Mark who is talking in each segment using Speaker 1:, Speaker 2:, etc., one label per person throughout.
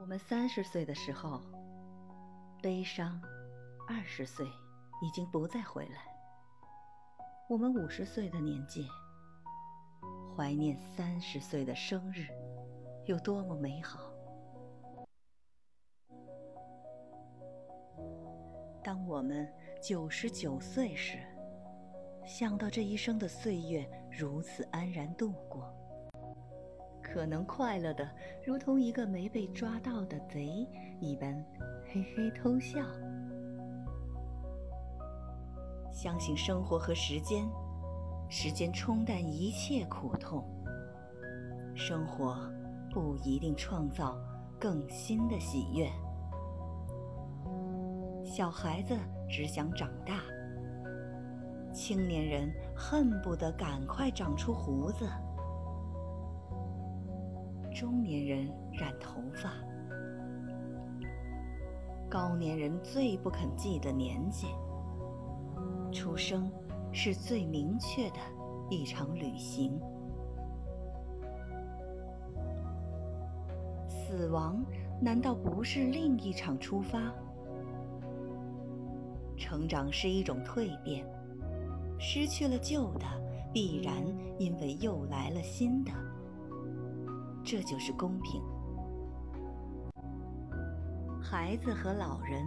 Speaker 1: 我们三十岁的时候，悲伤；二十岁已经不再回来。我们五十岁的年纪，怀念三十岁的生日，有多么美好。当我们九十九岁时，想到这一生的岁月如此安然度过。可能快乐的，如同一个没被抓到的贼一般，嘿嘿偷笑。相信生活和时间，时间冲淡一切苦痛。生活不一定创造更新的喜悦。小孩子只想长大，青年人恨不得赶快长出胡子。中年人染头发，高年人最不肯记得年纪。出生是最明确的一场旅行，死亡难道不是另一场出发？成长是一种蜕变，失去了旧的，必然因为又来了新的。这就是公平。孩子和老人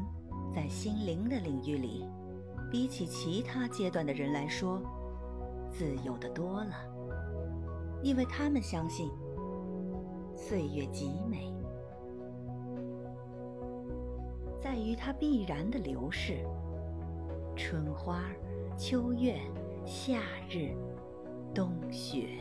Speaker 1: 在心灵的领域里，比起其他阶段的人来说，自由的多了，因为他们相信岁月极美，在于它必然的流逝。春花、秋月、夏日、冬雪。